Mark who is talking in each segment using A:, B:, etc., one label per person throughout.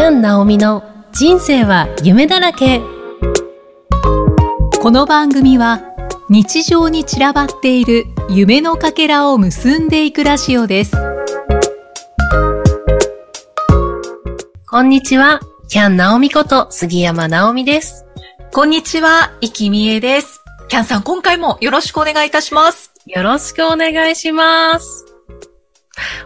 A: キャン・ナオミの人生は夢だらけ。
B: この番組は日常に散らばっている夢のかけらを結んでいくラジオです。
A: こんにちは。キャン・ナオミこと杉山ナオミです。
B: こんにちは、生きみえです。キャンさん、今回もよろしくお願いいたします。
A: よろしくお願いします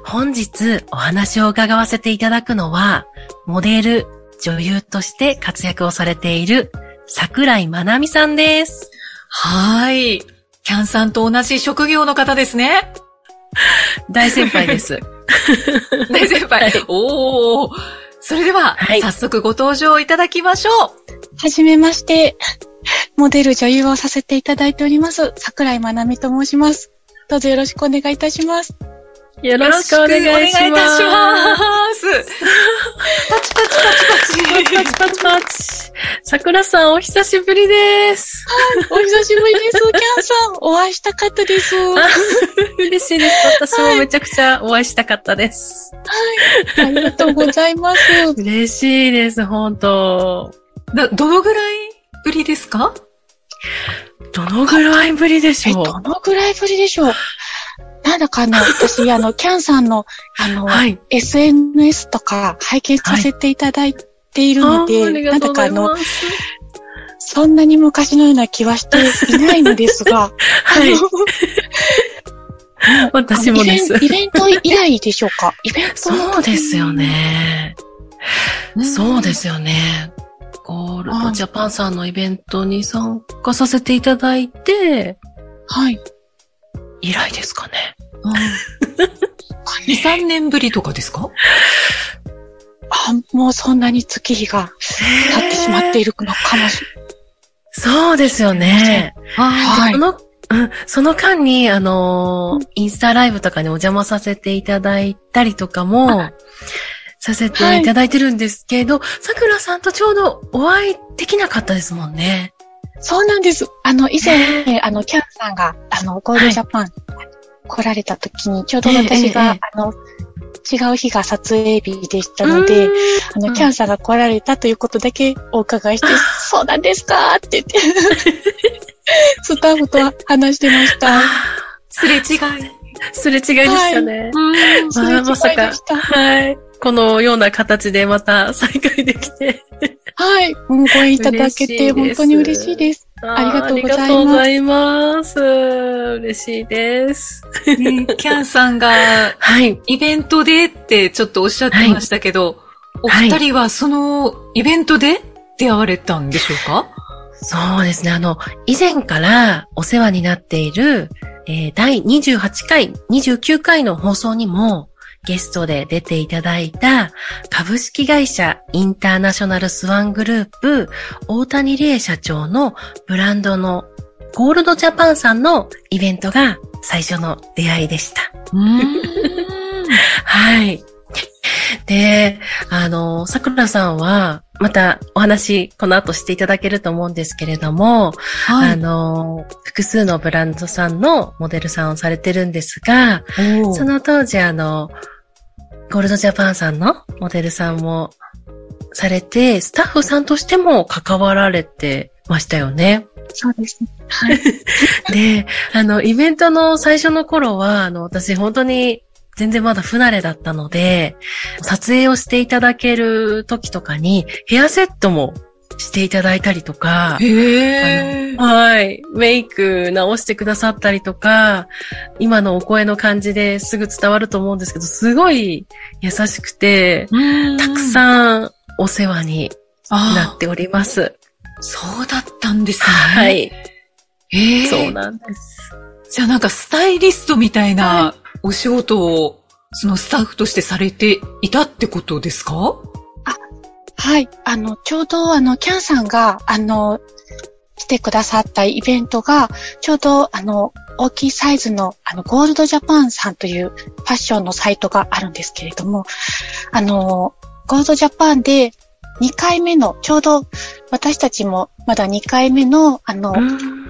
A: 本日お話を伺わせていただくのはモデル、女優として活躍をされている桜井まなみさんです
B: はい。キャンさんと同じ職業の方ですね。
A: 大先輩です
B: 大先輩。おー。それでは、
A: はい
B: 早速ご登場いただきましょう。
C: はじめまして、モデル女優をさせていただいております、桜井まなみと申します。どうぞよろしくお願いいたします。
A: よろしくお願い
B: いたします。パチパチパチパチ。
A: パチパチパチ。桜さんお久しぶりです。
C: お久しぶりです、キャンさん。お会いしたかったです。
A: 嬉しいです。私もめちゃくちゃお会いしたかったです。
C: はい。ありがとうございます。
A: 嬉しいです、本当
B: などのぐらいぶりですか
A: どのぐらいぶりでし、ょう
C: どのぐらいぶりでしょうなんだかあの、私、あの、キャンさんの、あの、
A: はい。
C: SNS とか拝見させていただいているので、
A: あーありがとうござい
C: なんだかあの。そんなに昔のような気はしていないのですが、
A: はい 私もです。
C: イベントイベント以来でしょうか？イベントの
A: そうですよね。そうですよね。ゴールドジャパンさんのイベントに参加させていただいて、
C: はい。
A: 以来ですかね。
B: 二三年ぶりとかですか？
C: あ、もうそんなに月日が経ってしまっているのかもしれ
A: そうですよね。
C: はい。
A: その、うん、その間に、あのーインスタライブとかにお邪魔させていただいたりとかも、させていただいてるんですけど、さくらさんとちょうどお会いできなかったですもんね。
C: そうなんです。あの、以前、あの、キャンさんが、あの、ゴールドジャパン来られた時に、ちょうど私が、あの、違う日が撮影日でしたので、あの、
A: うん
C: キャンさんが来られたということだけお伺いして、そうなんですかって言って、スタッフと話してました。
B: すれ違い。
A: すれ違いでしたね。
B: うん
C: すれ違いでした。
A: はい。このような形でまた再会できて。
C: はい。ご縁いただけて、本当に嬉しいです。ありがとうございます
A: ありがとうございます。嬉しいです。
B: ねキャンさんが
A: はい。
B: イベントでってちょっとおっしゃってましたけど、お
A: はい
B: 二人はそのイベントで出会われたんでしょうか？
A: そうですね。あの、以前からお世話になっている、えー第28回、29回の放送にもゲストで出ていただいた株式会社インターナショナルスワングループ大谷理恵社長のブランドのゴールドジャパンさんのイベントが最初の出会いでした。はい。で、あの、桜さんは、またお話、この後していただけると思うんですけれども、
B: は
A: あの、複数のブランドさんのモデルさんをされてるんですが、
B: い。
A: その当時、あの、ゴールドジャパンさんのモデルさんもされて、スタッフさんとしても関わられてましたよね。
C: そうですね。はい。
A: で、あの、イベントの最初の頃は、あの、私本当に全然まだ不慣れだったので、撮影をしていただける時とかに、ヘアセットもしていただいたりとか。はい。メイク直してくださったりとか、今のお声の感じですぐ伝わると思うんですけど、すごい優しくて、たく
B: ん。
A: さんお世話にな
B: あ
A: っております。
B: そうだったんですね。
A: は。い。
B: へー
A: そうなんです。
B: じゃあなんかスタイリストみたいなお仕事を、そのスタッフとしてされていたってことですか？
C: はい。あの、ちょうど、あの、キャンさんが、あの、来てくださったイベントが、ちょうど、あの、大きいサイズの、あの、ゴールドジャパンさんというファッションのサイトがあるんですけれども、あの、ゴールドジャパンで2回目の、ちょうど私たちもまだ2回目の、あの、
A: うん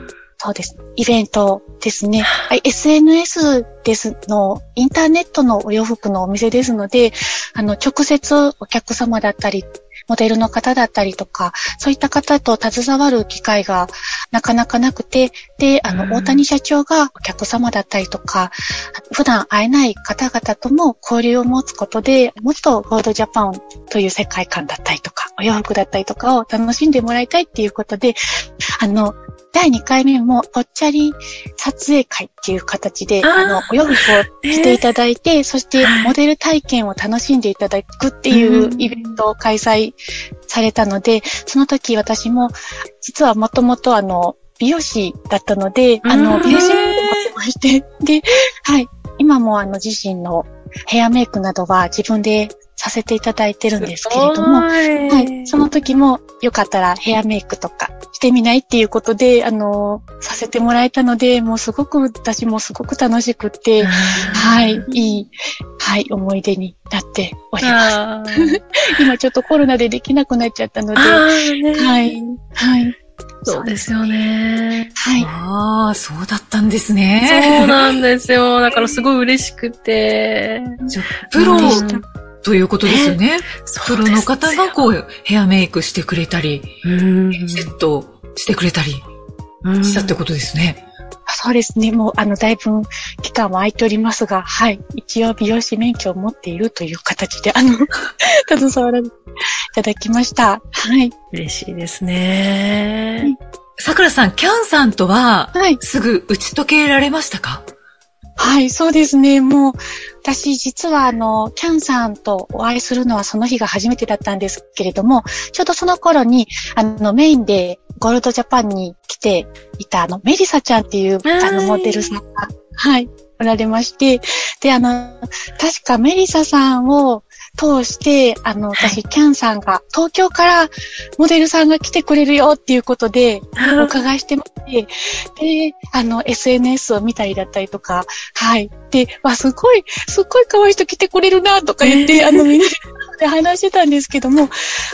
C: そうです。イベントですね。はい SNS ですの、インターネットのお洋服のお店ですので、あの、直接お客様だったり、モデルの方だったりとか、そういった方と携わる機会がなかなかなくて、で、あ
A: うん。
C: の、大谷社長がお客様だったりとか、普段会えない方々とも交流を持つことで、もっとゴールドジャパンという世界観だったりとか、お洋服だったりとかを楽しんでもらいたいっていうことで、あの、第2回目もぽっちゃり撮影会っていう形で、
A: あ
C: の、お洋服を着ていただいて、そして
A: はい。
C: モデル体験を楽しんでいただくっていうイベントを開催されたので、その時私も、実はもともとあの、美容師だったので、あ
A: う
C: の、
A: ん。
C: 美容師を持ってまして、で、はい、今もあの、自身のヘアメイクなどは自分でさせていただいてるんですけれども、
A: は
C: はい。その時も、よかったらヘアメイクとかしてみないっていうことで、あの、させてもらえたので、もうすごく、私もすごく楽しくて、はい、いい、はい、思い出になっております。今ちょっとコロナでできなくなっちゃったので、はい、はい、
A: そうですよね。
C: はい。
B: ああ、そうだったんです
A: そう
B: ね。
A: なんですよ。だからすごい嬉しくて。
B: プロということですよね。プロの方がこ
A: う
B: う、ヘアメイクしてくれたり、
A: うん、
B: セットしてくれたり
A: うん
B: したってことですね。
C: そうですね。もう、あの、だいぶ期間は空いておりますが、はい。一応美容師免許を持っているという形で、あの、携わらせていただきました。はい。
A: 嬉しいですね。
B: さくらさん、キャンさんとは、
C: はい。
B: すぐ打ち解けられましたか？
C: はい、そうですね。もう、私実はあの、キャンさんとお会いするのはその日が初めてだったんですけれども、ちょうどその頃に、あの、メインでゴールドジャパンに来ていたあの、メリサちゃんっていう、あの、モデルさんが、はい、おられまして、で、あの、確かメリサさんを通して、あの、私、キャンさんが、東京からモデルさんが来てくれるよっていうことで、お伺いしてまして、で、あの、SNS を見たりだったりとか、はい。で、わ、すごい、すっごい可愛い人来てくれるな、とか言って、あの、みんなで話してたんですけども、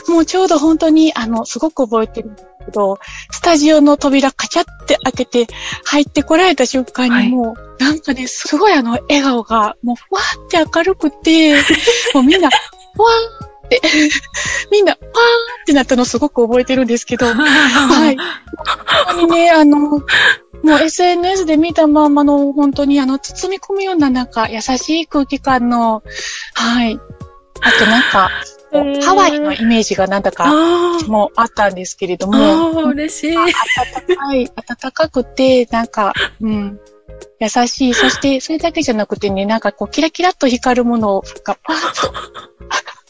C: もうちょうど本当に、あの、すごく覚えてる。んけど、スタジオの扉カチャって開けて、入ってこられた瞬間
A: はい
C: にもう、なんかね、すごいあの、笑顔が、もう、ふわーって明るくて、もうみんな、ふわーって、みんな、ふわーってなったのすごく覚えてるんですけど、はい。本当にね、あの、もう SNS で見たままの、本当にあの、包み込むようななんか優しい空気感の、はい。あとなんか、ハワイのイメージがなんだか、もうあったんですけれども、
A: 嬉しい。
C: 暖かい、暖かくて、なんか、うん、優しい。そして、それだけじゃなくてね、なんかこう、キラキラっと光るものがパーッと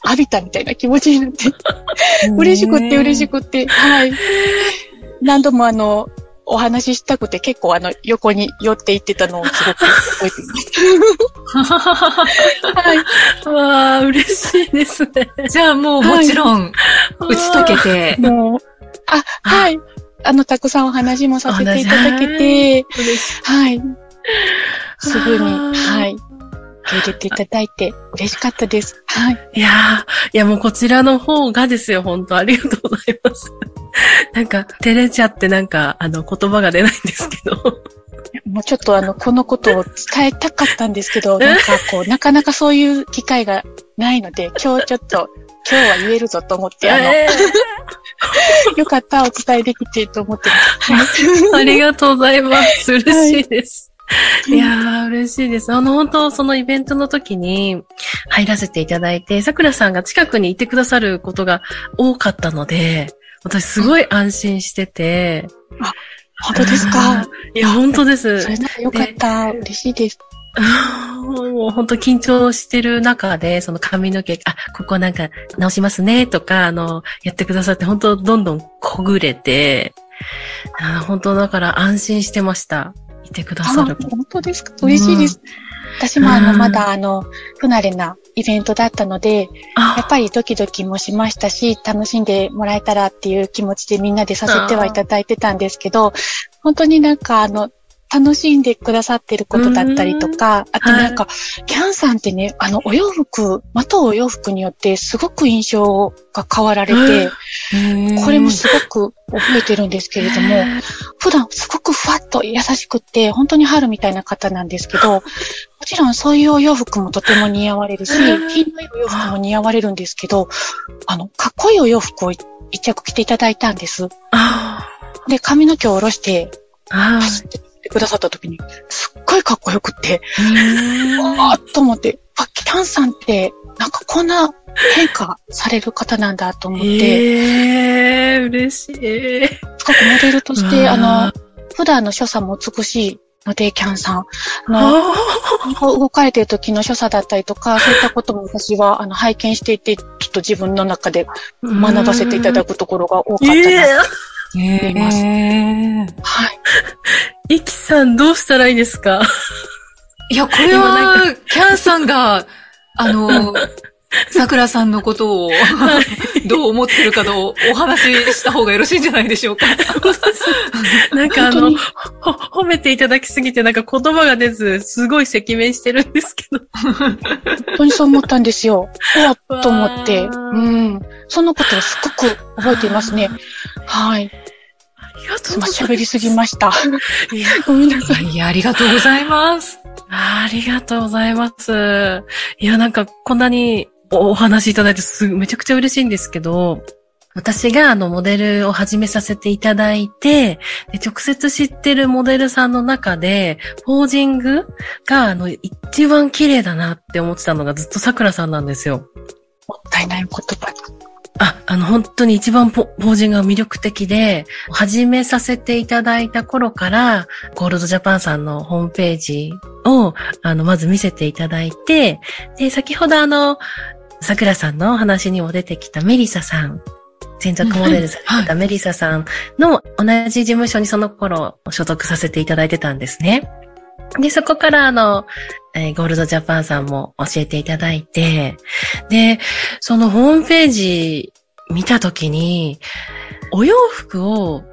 C: 浴びたみたいな気持ちになって、嬉しくって嬉しくって、はい。何度もあの、お話ししたくて結構あの、横に寄っていってたのをすごく覚えています。はい。
A: わあ、嬉しいですね。
B: じゃあもうもちろん、打ち解けて、
C: もう、あ、はい。あの、たくさんお話もさせていただけて。はい。すぐに、はい。受け入れていただいて嬉しかったです。はい。
A: いやー、いやもうこちらの方がですよ、本当ありがとうございます。なんか、照れちゃってなんか、あの、言葉が出ないんですけど。
C: もうちょっとあの、このことを伝えたかったんですけど、なんかこう、なかなかそういう機会がないので、今日ちょっと、今日は言えるぞと思って、あの、
A: え
C: よかった、お伝えできてと思ってます。
A: ーありがとうございます。嬉しいです。
C: い
A: いやー、嬉しいです。あの、本当そのイベントの時に入らせていただいて、桜さんが近くにいてくださることが多かったので、私すごい安心してて。
C: 本当ですか？
A: いや、本当です
C: そ。れならよかった。嬉しいです。
A: もう本当緊張してる中で、その髪の毛、あ、ここなんか直しますねとか、あの、やってくださって、本当どんどんこぐれて、あ本当だから安心してました。いてくだ
C: あ、
A: さる。
C: 本当ですか？嬉しいです。私もあの、
A: うん。
C: まだあの、不慣れなイベントだったので、やっぱりドキドキもしましたし、楽しんでもらえたらっていう気持ちでみんなでさせてはいただいてたんですけど、本当になんかあの、楽しんでくださってることだったりとか、あとなんか、キャンさんってね、あの、お洋服、まとうお洋服によってすごく印象が変わられて、これもすごく覚えてるんですけれども、普段すごくふわっと優しくって、本当に春みたいな方なんですけど、もちろんそういうお洋服もとても似合われるし、品のいいお洋服も似合われるんですけど、あの、かっこいいお洋服を一着着ていただいたんです。で、髪の毛を下ろして、走ってくださった時に、すっごいかっこよくって、あーっと思って、あ、キャンさんって、なんかこんな変化される方なんだと思って。
A: えー、嬉しい。す
C: ごくモデルとして、あの、普段の所作も美しいので、キャンさん。あの、動かれている時の所作だったりとか、そういったことも私は、あの、拝見していて、ちょっと自分の中で学ばせていただくところが多かったな。思います。えー、はい。
A: イキさん、どうしたらいいですか？
B: いや、これは、キャンさんが、あの、桜さんのことを、どう思ってるかとお話しした方がよろしいんじゃないでしょうか。
A: なんかあの、褒めていただきすぎてなんか言葉が出ず、すごい赤面してるんですけど。
C: 本当にそう思ったんですよ。おわっと思って。うん。そのことをすごく覚えていますね。はい。
A: ありがとうございます。
C: 喋りすぎました。
B: いや、ごめんなさい。いや、ありがとうございます。
A: ありがとうございます。いや、なんかこんなにお話いただいてすめちゃくちゃ嬉しいんですけど、私があのモデルを始めさせていただいて、直接知ってるモデルさんの中で、ポージングがあの一番綺麗だなって思ってたのがずっと桜さんなんですよ。
C: もったいない言葉。
A: あ、あの本当に一番ポージングが魅力的で、始めさせていただいた頃から、ゴールドジャパンさんのホームページを、あの、まず見せていただいて、で、先ほどあの、桜さんの話にも出てきたメリサさん、専属モデルされてたメリサさんの同じ事務所にその頃所属させていただいてたんですね。で、そこからあの、えー、ゴールドジャパンさんも教えていただいて、で、そのホームページ見たときに、お洋服を、う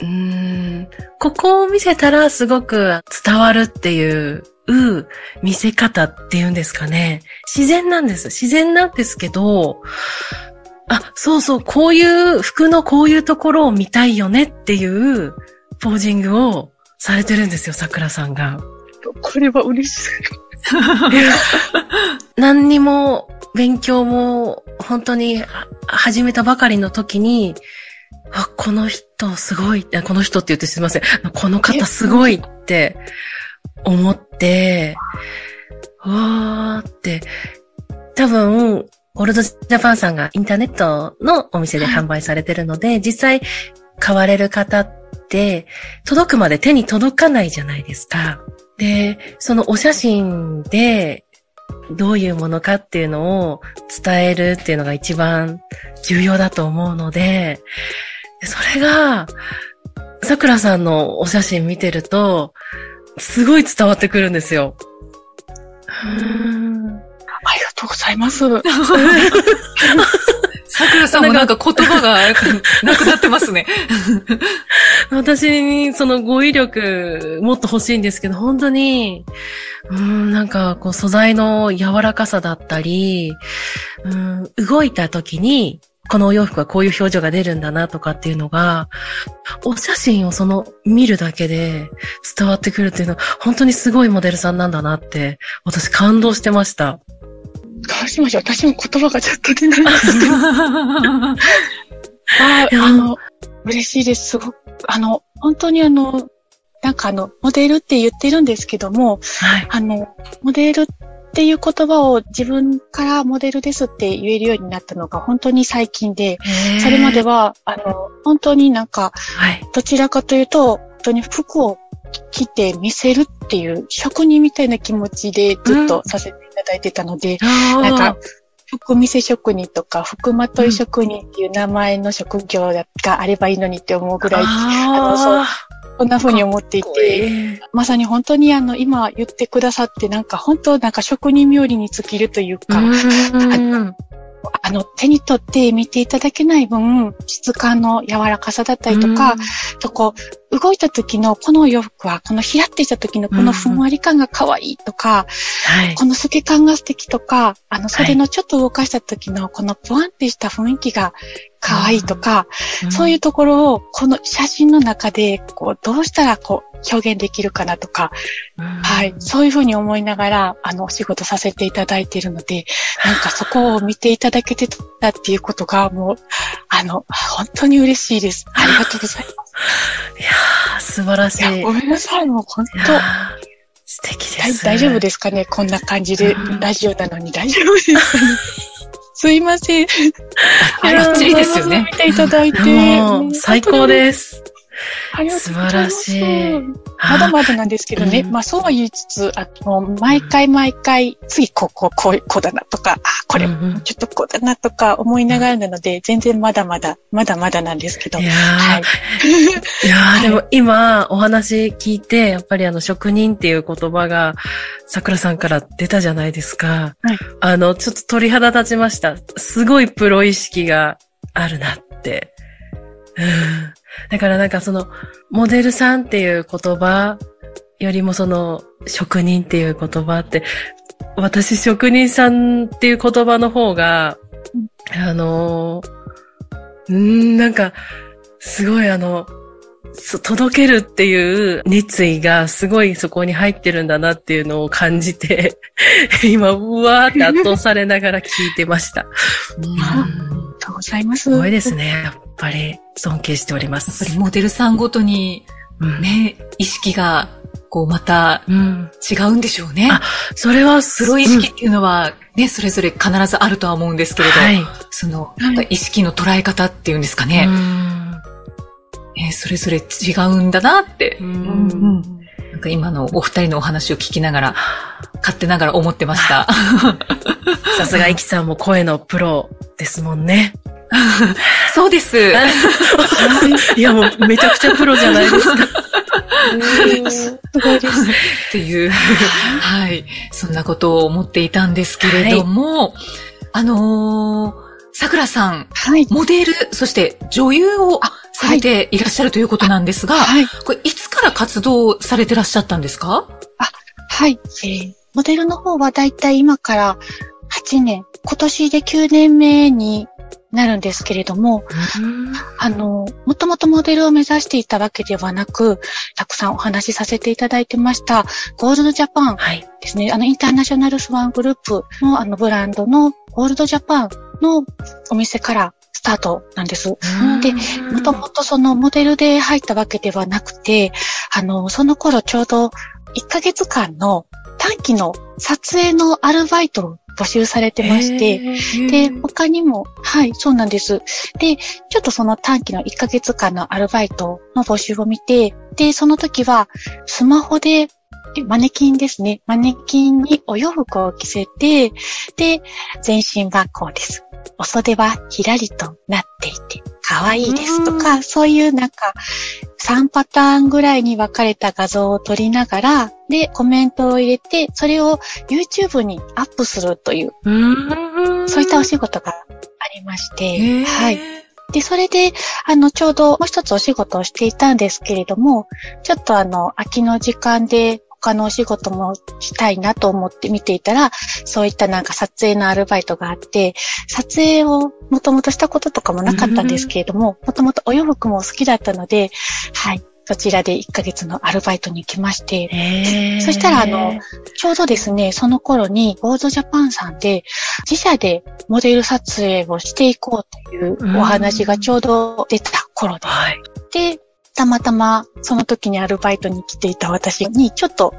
A: ーん、ここを見せたらすごく伝わるっていうう見せ方っていうんですかね。自然なんです。自然なんですけど、あ、そうそう、こういう服のこういうところを見たいよねっていうポージングをされてるんですよ、桜さんが。
C: これは嬉しい。
A: 何にも勉強も本当に始めたばかりの時に、あ、この人すごい、この人って言ってすいません。この方すごいって思って、わーって、多分、ゴールドジャパンさんがインターネットのお店で販売されてるので、実際買われる方って、届くまで手に届かないじゃないですか。で、そのお写真でどういうものかっていうのを伝えるっていうのが一番重要だと思うので、それが、桜さんのお写真見てると、すごい伝わってくるんですよ。
C: ありがとうございます。
B: 桜さんもなんか言葉がなくなってますね。
A: 私にその語彙力もっと欲しいんですけど、本当に、うん、なんかこう素材の柔らかさだったり、うん、動いた時にこのお洋服はこういう表情が出るんだなとかっていうのが、お写真をその見るだけで伝わってくるっていうのは、本当にすごいモデルさんなんだなって、私感動してました。
C: 感しましょう。私も言葉がちょっと出ないですけど。ああの、嬉しいです。すごく、あの、本当にあの、なんかあの、モデルって言ってるんですけども、はい、あの、モデルっていう言葉を自分からモデルですって言えるようになったのが本当に最近で、それまでは、あの、本当になんか、どちらかというと、本当に服を着て見せるっていう職人みたいな気持ちでずっとさせていただいてたので、うん、なんか、服見せ職人とか、服まとい職人っていう名前の職業があればいいのにって思うぐらい、あの、そう、こんな風に思っていて、まさに本当にあの、今言ってくださってなんか本当なんか職人冥利に尽きるというか、あの、手に取って見ていただけない分、質感の柔らかさだったりとか、とこう、動いた時のこのお洋服は、このひらってした時のこのふんわり感が可愛いとか、
A: はい。
C: この透け感が素敵とか、あの袖のちょっと動かした時のこのぷわんってした雰囲気が可愛いとか、そういうところをこの写真の中で、こう、どうしたらこう、表現できるかなとか、
A: うん、
C: はい。そういうふうに思いながら、あの、お仕事させていただいているので、なんかそこを見ていただけてたっていうことが、もう、あの、本当に嬉しいです。ありがとうございます。
A: いやー、素晴らしい。
C: ごめんなさい。もう本当、
A: ー素敵です。
C: 大大丈夫ですかねこんな感じで
A: うん、
C: ラジオなのに大丈夫ですかね すいません。
B: バッチリですよね
C: 見ていただいて。
A: もう、最高です。素晴らしい
C: まだまだなんですけどね。
A: うん
C: まあそうは言いつつ、あの、毎回毎回、次ここ、こう、こうだなとか、あ、これ、
A: うんうん
C: ちょっとこうだなとか思いながらなので、全然まだまだ、まだまだなんですけど。
A: いやー
C: はい。
A: いやー でも今お話聞いて、やっぱりあの職人っていう言葉が桜さんから出たじゃないですか。
C: はい
A: あの、ちょっと鳥肌立ちました。すごいプロ意識があるなって。うんだからなんかその、モデルさんっていう言葉よりもその、職人っていう言葉って、私職人さんっていう言葉の方が、あのー、うーん、なんか、すごいあの、そ届けるっていう熱意がすごいそこに入ってるんだなっていうのを感じて、今、うわーって圧倒されながら聞いてました。うん
C: ありがとうございます。
A: すごいですね。やっぱり尊敬しておりま
B: やっぱ
A: す。
B: りモデルさんごとに
A: うん
B: ね、意識が、こうまた
A: うん。
B: 違うんでしょうね。
A: あそれは
B: プロ意識っていうのはね、それぞれ必ずあるとは思うんですけれど、
A: はい。
B: その、意識の捉え方っていうんですかね、
A: うん
B: ねそれぞれ違うんだなって、
A: う
C: うんうん
A: ん
B: なんか今のお二人のお話を聞きながら、勝手ながら思ってました。
A: さすがイキさんも声のプロですもんね。
B: そうです。
A: いやもうめちゃくちゃプロじゃないですか。
C: すごいです。
B: っていう、はい。そんなことを思っていたんですけれども、あのー、桜さん、
C: はい。
B: モデル、そして女優を
C: あ
B: されていらっしゃるということなんですが、
C: はい。
B: これいつから活動されてらっしゃったんですか？
C: はい。えーモデルの方はだいたい今から8年、今年で9年目になるんですけれども、あの、もともとモデルを目指していたわけではなく、たくさんお話しさせていただいてました、ゴールドジャパン
A: はい。
C: ですね。あの、インターナショナルスワングループのあのブランドのゴールドジャパンのお店からスタートなんです。でもともとそのモデルで入ったわけではなくて、あの、その頃ちょうど1ヶ月間の短期の撮影のアルバイトを募集されてまして、で、他にも、はい、そうなんです。で、ちょっとその短期の1ヶ月間のアルバイトの募集を見て、で、その時は、スマホで、でマネキンですね。マネキンにお洋服を着せて、で、全身はこうです。お袖はひらりとなっていて、可愛いですとか、そういうなんか、3パターンぐらいに分かれた画像を撮りながら、で、コメントを入れて、それを YouTube にアップするという、
A: うん。
C: そういったお仕事がありまして、は。
B: はい。
C: で、それで、あの、ちょうどもう一つお仕事をしていたんですけれども、ちょっとあの、空きの時間で他のお仕事もしたいなと思って見ていたら、そういったなんか撮影のアルバイトがあって、撮影をもともとしたこととかもなかったんですけれども、もともとお洋服も好きだったので、はい、そちらで1ヶ月のアルバイトに行きまして、そしたらあの、ちょうどですね、その頃に、ゴールドジャパンさんで、自社でモデル撮影をしていこうというお話がちょうど出た頃で、
A: はい。
C: で、たまたまその時にアルバイトに来ていた私に、ちょっと、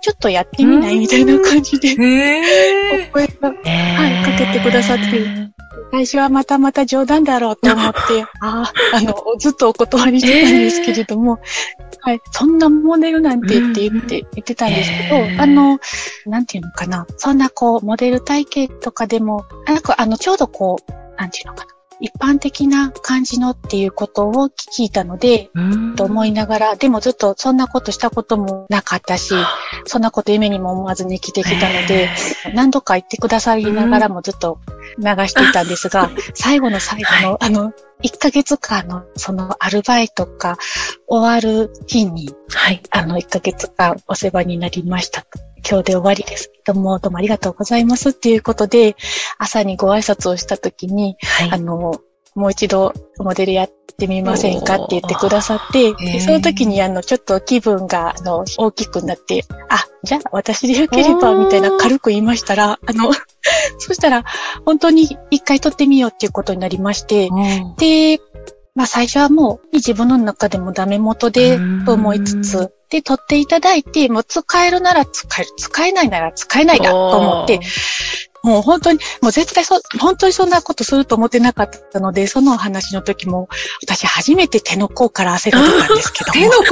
C: ちょっとやってみないみたいな感じで、お声が、
A: はい
C: かけてくださって最初はまたまた冗談だろうと思って、ああ、あの、ずっとお断りしてたんですけれども、はい、そんなモデルなんてって言って、言ってたんですけど、あの、なんていうのかな、そんなこう、モデル体型とかでも、なんかあの、ちょうどこう、なんていうのかな、一般的な感じのっていうことを聞いたので、と思いながら、でもずっとそんなことしたこともなかったし、そんなこと夢にも思わずに生きてきたので、何度か言ってくださりながらもずっと流していたんですが、最後の最後の、あの、1ヶ月間のそのアルバイトが終わる日に、はい。あの、1ヶ月間お世話になりました。今日で終わりです。けども、どうもありがとうございますっていうことで、朝にご挨拶をしたときに、はい、あの、もう一度モデルやってみませんかって言ってくださって、でその時にあの、ちょっと気分があの、大きくなって、あ、じゃあ私でよければみたいな軽く言いましたら、あの、そしたら本当に一回撮ってみようっていうことになりまして、で、まあ最初はもう自分の中でもダメ元でと思いつつ、で、撮っていただいて、もう使えるなら使える、使えないなら使えないだと思って、もう本当に、もう絶対そ、本当にそんなことすると思ってなかったので、そのお話の時も、私初めて手の甲から汗が出たんですけど
B: 手の甲。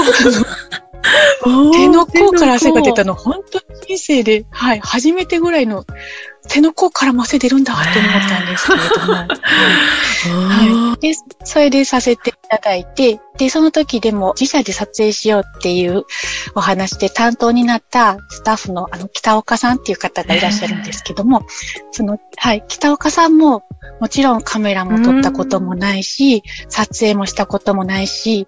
C: 手の甲から汗が出たの、本当に人生で、はい、初めてぐらいの手の甲からも汗出るんだと思ったんですけれども。はい。で、それでさせていただいて、で、その時でも自社で撮影しようっていうお話で担当になったスタッフのあの北岡さんっていう方がいらっしゃるんですけども、その、はい、北岡さんももちろんカメラも撮ったこともないし、撮影もしたこともないし、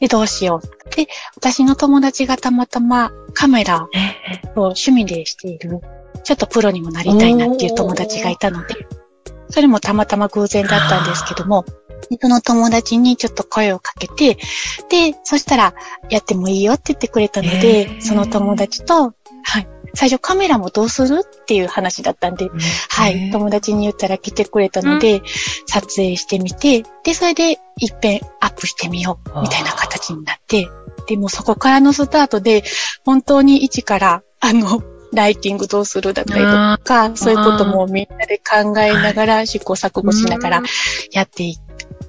C: で、どうしよう。で、私の友達がたまたまカメラを趣味でしているちょっとプロにもなりたいなっていう友達がいたので、それもたまたま偶然だったんですけども、その友達にちょっと声をかけて、で、そしたら、やってもいいよって言ってくれたので、その友達と、はい、最初カメラもどうするっていう話だったんで、はい、友達に言ったら来てくれたので、撮影してみて、で、それで一遍アップしてみよう、みたいな形になって、でもそこからのスタートで、本当に一から、あの、ライティングどうするだったりとか、そういうこともみんなで考えながら、試行錯誤しながらやってい、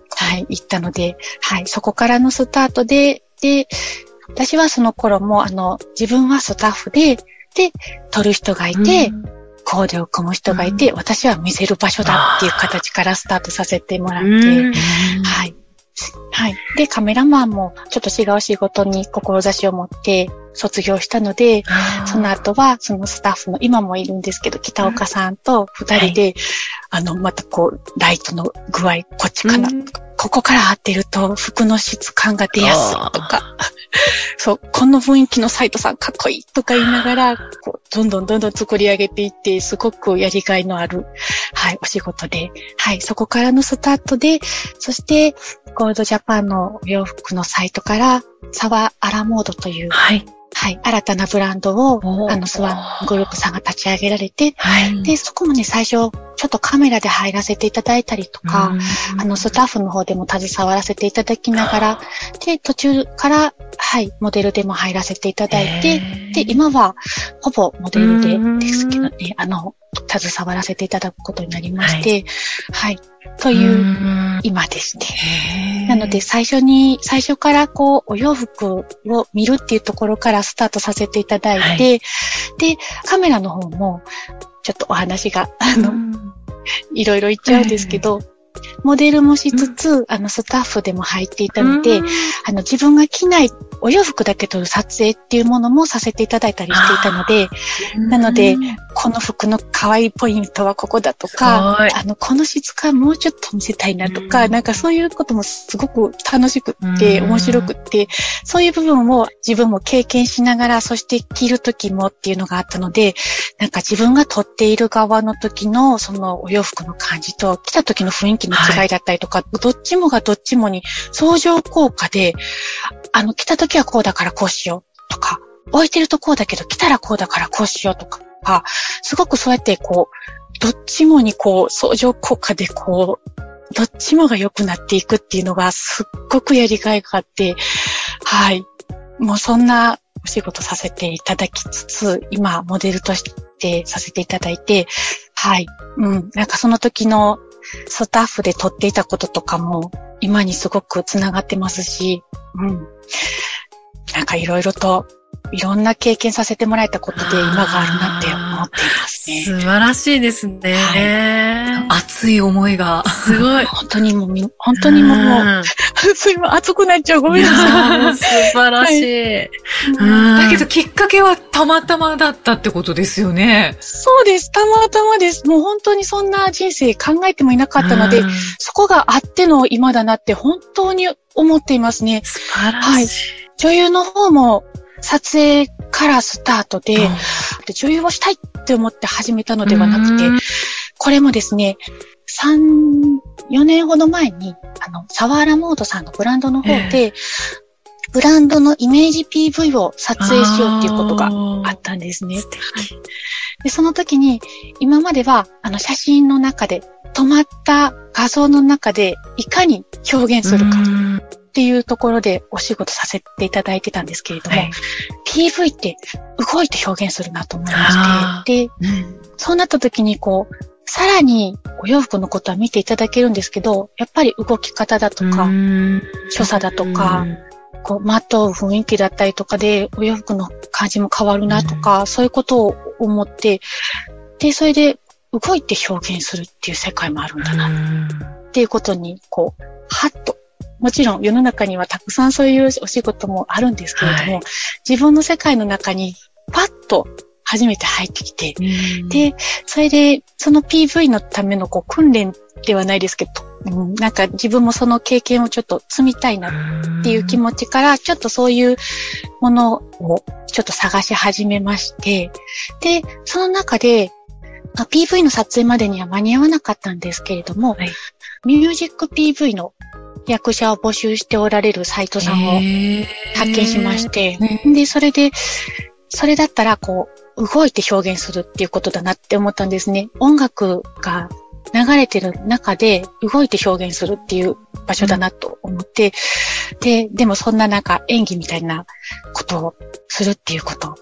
C: はい、行ったので、はい、そこからのスタートで、で、私はその頃も、あの、自分はスタッフで、で、撮る人がいて、コーデを組む人がいて、私は見せる場所だっていう形からスタートさせてもらって、はい。はい。で、カメラマンもちょっと違う仕事に志を持って卒業したので、その後はそのスタッフの今もいるんですけど、北岡さんと二人で、はい、あの、またこう、ライトの具合、こっちかな、ここから当てると服の質感が出やすいとか、そう、この雰囲気のサイトさんかっこいいとか言いながら、こうどんどんどんどん作り上げていって、すごくやりがいのある、はい、お仕事で、はい、そこからのスタートで、そして、ゴールドジャパンのお洋服のサイトから、サワアラモードという、はい、はい、新たなブランドを、あの、スワングループさんが立ち上げられて、はい、で、そこもね、最初、ちょっとカメラで入らせていただいたりとか、あの、スタッフの方でも携わらせていただきながら、で、途中から、はい、モデルでも入らせていただいて、で、今は、ほぼモデルでですけどね、あの、携わらせていただくことになりまして、はい、はいという今ですね。なので最初に、最初からこうお洋服を見るっていうところからスタートさせていただいて、はい、で、カメラの方もちょっとお話が、あの、いろいろ言っちゃうんですけど、モデルもしつつ、あの、スタッフでも入っていたので、あの、自分が着ないお洋服だけ撮る撮影っていうものもさせていただいたりしていたので、なので、この服の可愛いポイントはここだとか、あの、この質感もうちょっと見せたいなとか、なんかそういうこともすごく楽しくって、面白くって、そういう部分を自分も経験しながら、そして着る時もっていうのがあったので、なんか自分が撮っている側の時のそのお洋服の感じと、着た時の雰囲気の違いだったりとか、はい、どっちもがどっちもに相乗効果で、あの、着た時はこうだからこうしようとか、置いてるとこうだけど着たらこうだからこうしようとか、すごくそうやってこう、どっちもにこう、相乗効果でこう、どっちもが良くなっていくっていうのがすっごくやりがいがあって、はい。もうそんなお仕事させていただきつつ、今、モデルとしてさせていただいて、はい。うん。なんかその時のスタッフで撮っていたこととかも、今にすごく繋がってますし、うん。なんかいろいろと、いろんな経験させてもらえたことで今があるなって思っていますね。
A: 素晴らしいですね。は
B: 熱い思いが。
A: すごい。
C: 本当にもうみ、本当にもう、
A: うん
C: すいません、熱くなっちゃう。ごめんなさ
A: ー素晴らしい。
C: い。
A: うん
B: だけど、きっかけはたまたまだったってことですよね。
C: そうです。たまたまです。もう本当にそんな人生考えてもいなかったので、
A: うん
C: そこがあっての今だなって本当に思っていますね。
A: 素晴らしい。
C: 女優の方も撮影からスタートで、で女優をしたいって思って始めたのではなくて
A: うん、
C: これもですね、3、4年ほど前に、あの、サワーラモードさんのブランドの方で、ブランドのイメージ PV を撮影しようっていうことがあったんですね。
A: 素敵。
C: で、その時に、今までは、あの、写真の中で、止まった画像の中で、いかに表現するか
A: うん。
C: っていうところでお仕事させていただいてたんですけれども、
A: はい。
C: PV って動いて表現するなと思い
A: あ
C: まして、で、
A: うん。
C: そうなった時にこう、さらにお洋服のことは見ていただけるんですけど、やっぱり動き方だとか、
A: うん。
C: 所作だとか、こう、まとう雰囲気だったりとかで、お洋服の感じも変わるなとか、そういうことを思って、で、それで動いて表現するっていう世界もあるんだなっていうことに、こう、はっと。もちろん世の中にはたくさんそういうお仕事もあるんですけれども、
A: は
C: 自分の世界の中にパッと初めて入ってきて、
A: うん。
C: で、それで、その PV のためのこう訓練ではないですけど、うんなんか自分もその経験をちょっと積みたいなっていう気持ちから、ちょっとそういうものをちょっと探し始めまして、で、その中で、あ PV の撮影までには間に合わなかったんですけれども、
A: はい。
C: ミュージック PV の役者を募集しておられるサイトさんを発見しまして、
A: ね
C: で、それで、それだったら、こう、動いて表現するっていうことだなって思ったんですね。音楽が流れてる中で動いて表現するっていう場所だなと思って、で、でもそんな中、演技みたいなことをするっていうこと。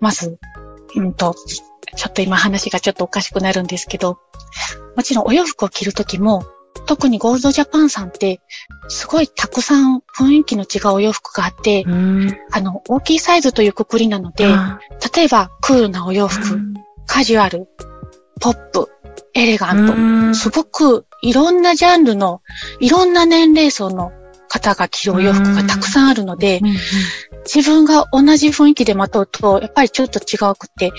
C: まず、うんと、ちょっと今話がちょっとおかしくなるんですけど、もちろんお洋服を着るときも、特にゴールドジャパンさんって、すごいたくさん雰囲気の違うお洋服があって、
A: うん。
C: あの、大きいサイズというくくりなので、
A: あ
C: 例えばクールなお洋服、カジュアル、ポップ、エレガント、
A: うん。
C: すごくいろんなジャンルの、いろんな年齢層の方が着るお洋服がたくさんあるので、
A: うん
C: 自分が同じ雰囲気でまとうと、やっぱりちょっと違うくて、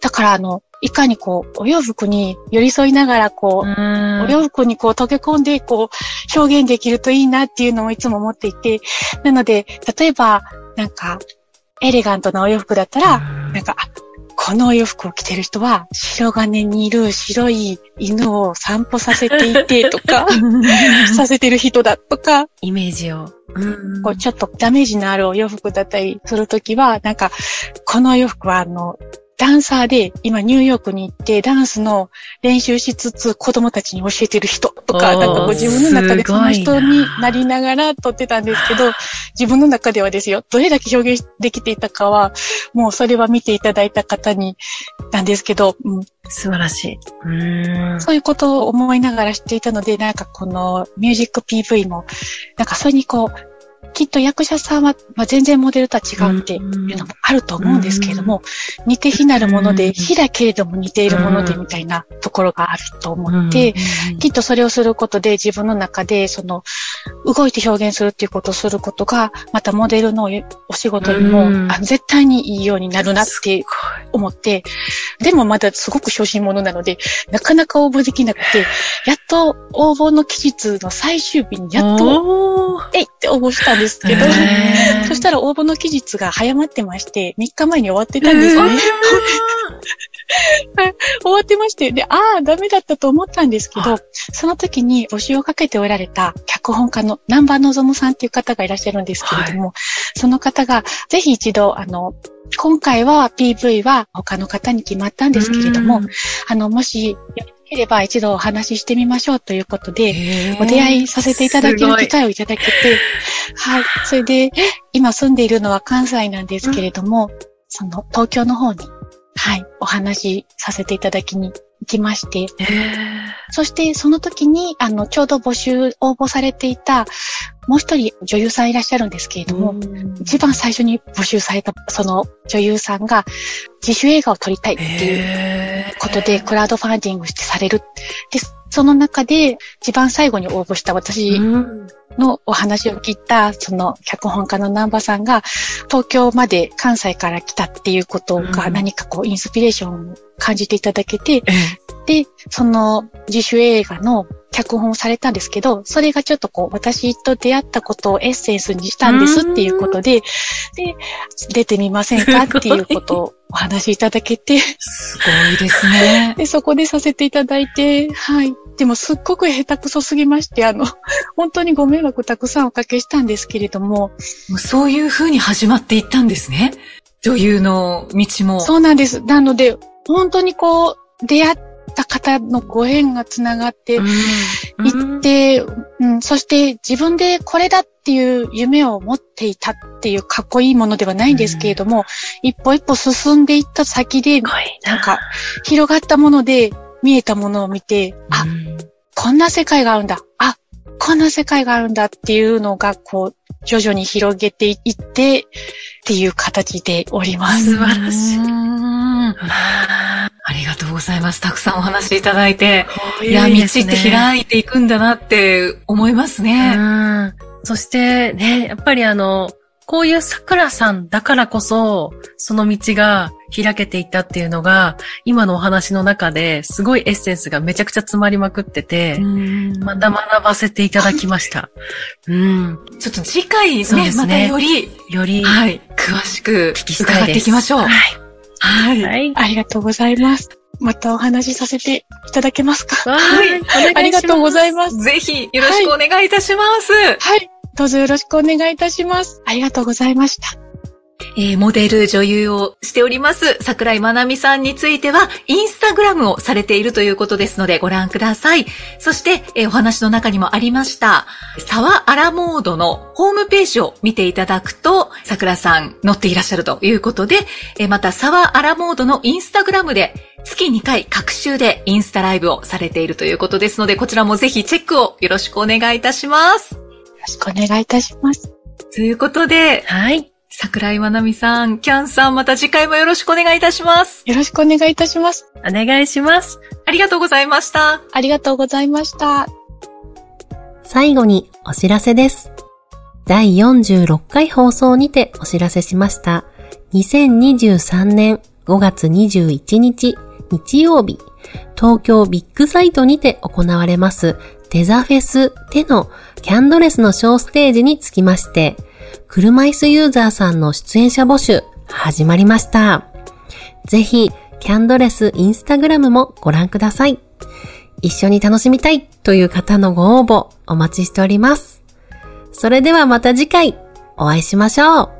C: だからあの、いかにこう、お洋服に寄り添いながらこう、
A: うん。
C: お洋服にこう溶け込んで、こう、表現できるといいなっていうのをいつも思っていて、なので、例えば、なんか、エレガントなお洋服だったら、なんか、あこのお洋服を着てる人は、白金にいる白い犬を散歩させていてとか、させてる人だとか、
A: イメージを。うん。
C: こうちょっとダメージのあるお洋服だったりするときは、なんか、このお洋服はあの、ダンサーで今ニューヨークに行ってダンスの練習しつつ子供たちに教えてる人とか、なんかこう自分の中でその人になりながら撮ってたんですけど、自分の中ではですよ、どれだけ表現できていたかは、もうそれは見ていただいた方になんですけど、うん、
A: 素晴らしい。うん。
C: そういうことを思いながらしていたので、なんかこのミュージック PV も、なんかそれにこう、きっと役者さんは、まあ、全然モデルとは違うっていうのもあると思うんですけれども、似て非なるもので、
A: うん。
C: 非だけれども似ているものでみたいなところがあると思って、きっとそれをすることで自分の中で、その、動いて表現するっていうことをすることが、またモデルのお仕事にも、
A: うん。
C: あの絶対にいいようになるなって思って、でもまだすごく初心者なので、なかなか応募できなくて、やっと応募の期日の最終日にやっと、えいって応募したんですけど、
A: へー。
C: そしたら応募の期日が早まってまして、3日前に終わってたんですね。終わってまして、で、ああ、ダメだったと思ったんですけど、その時に募集をかけておられた脚本家の南波望さんっていう方がいらっしゃるんですけれども、その方がぜひ一度、あの、今回は PV は他の方に決まったんですけれども、あの、もしければ一度お話ししてみましょうということで、お出会いさせていただける機会をいただけて、はい。それで、今住んでいるのは関西なんですけれども、その東京の方に、はい、お話しさせていただきに行きまして、そしてその時に、あの、ちょうど募集、応募されていた、もう一人女優さんいらっしゃるんですけれども、一番最初に募集された、その女優さんが、自主映画を撮りたいっていうことで、クラウドファンディングしてされる。で、その中で一番最後に応募した私。
A: うん
C: のお話を聞いた、その脚本家の南波さんが、東京まで関西から来たっていうことが
A: うん
C: 何かこうインスピレーションを感じていただけて、
A: ええ
C: で、その自主映画の脚本をされたんですけど、それがちょっとこう、私と出会ったことをエッセンスにしたんですっていうことで、で、出てみませんかっていうことをお話しいただけて、
B: すごいですね。
C: で、そこでさせていただいて、はい。でもすっごく下手くそすぎまして、あの、本当にご迷惑たくさんおかけしたんですけれども、
B: もうそういう風に始まっていったんですね。女優の道も。
C: そうなんです。なので、本当にこう、出会った方のご縁がつながって
A: うん
C: いって、うん、そして自分でこれだっていう夢を持っていたっていうかっこいいものではないんですけれども、一歩一歩進んでいった先で。
A: な
C: んか、広がったもので見えたものを見て、あ、
A: うん
C: こんな世界があるんだ。あ、こんな世界があるんだっていうのが、こう、徐々に広げていって、っていう形でおります。
A: 素晴らしいあ
B: ありがとうございます。たくさんお話しいただいて。
A: ー
B: いや、道って開いていくんだなって思いますね。
A: うん。そしてね、やっぱりあの、こういう桜さんだからこそ、その道が開けていったっていうのが、今のお話の中ですごいエッセンスがめちゃくちゃ詰まりまくってて、また学ばせていただきました。うん。
B: ちょっと次回ね、
A: そうですね
B: またより、
A: より
B: はい、詳しく伺っ。ていきましょう。
A: は
B: はい。
A: い。はい。
C: ありがとうございます。またお話しさせていただけますか？
A: はい。
C: ありがとうございます。
B: ぜひ、よろしくお願いいたします。
C: はい。どうぞよろしくお願いいたします。ありがとうございました。
B: えーモデル、女優をしております、桜井まなみさんについては、インスタグラムをされているということですので、ご覧ください。そして、えーお話の中にもありました、沢アラモードのホームページを見ていただくと、桜さん載っていらっしゃるということで、えーまた、沢アラモードのインスタグラムで、月2回各週でインスタライブをされているということですので、こちらもぜひチェックをよろしくお願いいたします。
C: よろしくお願いいたします。
B: ということで、
A: はい。
B: 桜井まなみさん、キャンさん、また次回もよろしくお願いいたします。
C: よろしくお願いいたします。
A: お願いします。
B: ありがとうございました。
C: ありがとうございました。
D: 最後にお知らせです。第46回放送にてお知らせしました。2023年5月21日日曜日、東京ビッグサイトにて行われますデザフェスでのキャンドレスのショーステージにつきまして、車椅子ユーザーさんの出演者募集始まりました。ぜひ、キャンドレスインスタグラムもご覧ください。一緒に楽しみたいという方のご応募お待ちしております。それではまた次回お会いしましょう。